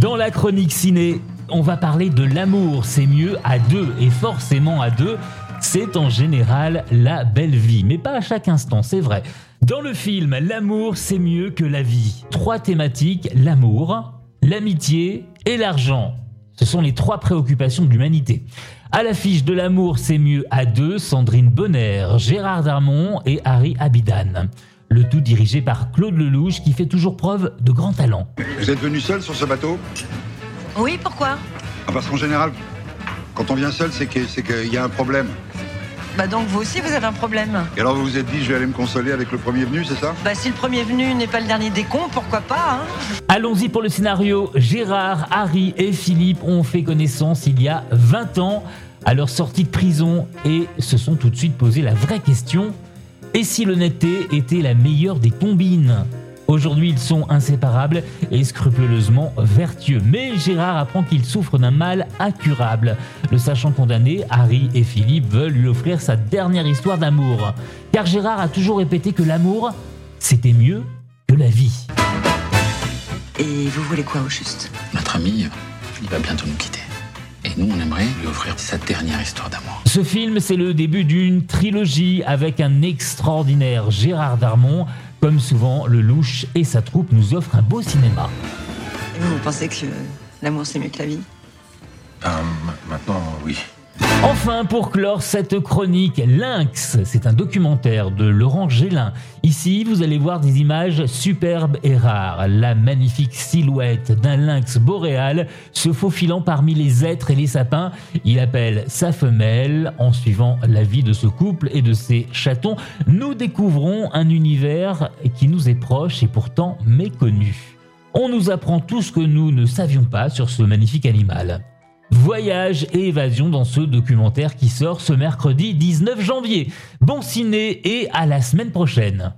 Dans la chronique ciné, on va parler de l'amour, c'est mieux à deux, et forcément à deux, c'est en général la belle vie, mais pas à chaque instant, c'est vrai. Dans le film, l'amour, c'est mieux que la vie. Trois thématiques, l'amour, l'amitié et l'argent. Ce sont les trois préoccupations de l'humanité. À l'affiche de l'amour, c'est mieux à deux, Sandrine Bonner, Gérard Darmon et Harry Abidan. Le tout dirigé par Claude Lelouch qui fait toujours preuve de grand talent. Vous êtes venu seul sur ce bateau? Oui, pourquoi? Ah, Parce qu'en général, quand on vient seul, c'est que- c'est qu'il y a un problème. Bah donc vous aussi vous avez un problème. Et alors vous vous êtes dit, je vais aller me consoler avec le premier venu, c'est ça? Bah si le premier venu n'est pas le dernier des cons, pourquoi pas hein? Allons-y pour le scénario. Gérard, Harry et Philippe ont fait connaissance il y a 20 ans à leur sortie de prison et se sont tout de suite posé la vraie question et si l'honnêteté était la meilleure des combines Aujourd'hui, ils sont inséparables et scrupuleusement vertueux. Mais Gérard apprend qu'il souffre d'un mal incurable. Le sachant condamné, Harry et Philippe veulent lui offrir sa dernière histoire d'amour. Car Gérard a toujours répété que l'amour, c'était mieux que la vie. Et vous voulez quoi au juste? Notre ami, il va bientôt nous quitter. Et nous, on aimerait lui offrir sa dernière histoire d'amour. Ce film, c'est le début d'une trilogie avec un extraordinaire Gérard Darmon. Comme souvent, le louche et sa troupe nous offrent un beau cinéma. Et vous, vous pensez que l'amour c'est mieux que la vie? Ben, ma- maintenant, oui. Enfin, pour clore cette chronique, Lynx, c'est un documentaire de Laurent Gélin. Ici, vous allez voir des images superbes et rares. La magnifique silhouette d'un lynx boréal se faufilant parmi les êtres et les sapins. Il appelle sa femelle. En suivant la vie de ce couple et de ses chatons, nous découvrons un univers qui nous est proche et pourtant méconnu. On nous apprend tout ce que nous ne savions pas sur ce magnifique animal. Voyage et évasion dans ce documentaire qui sort ce mercredi 19 janvier. Bon ciné et à la semaine prochaine.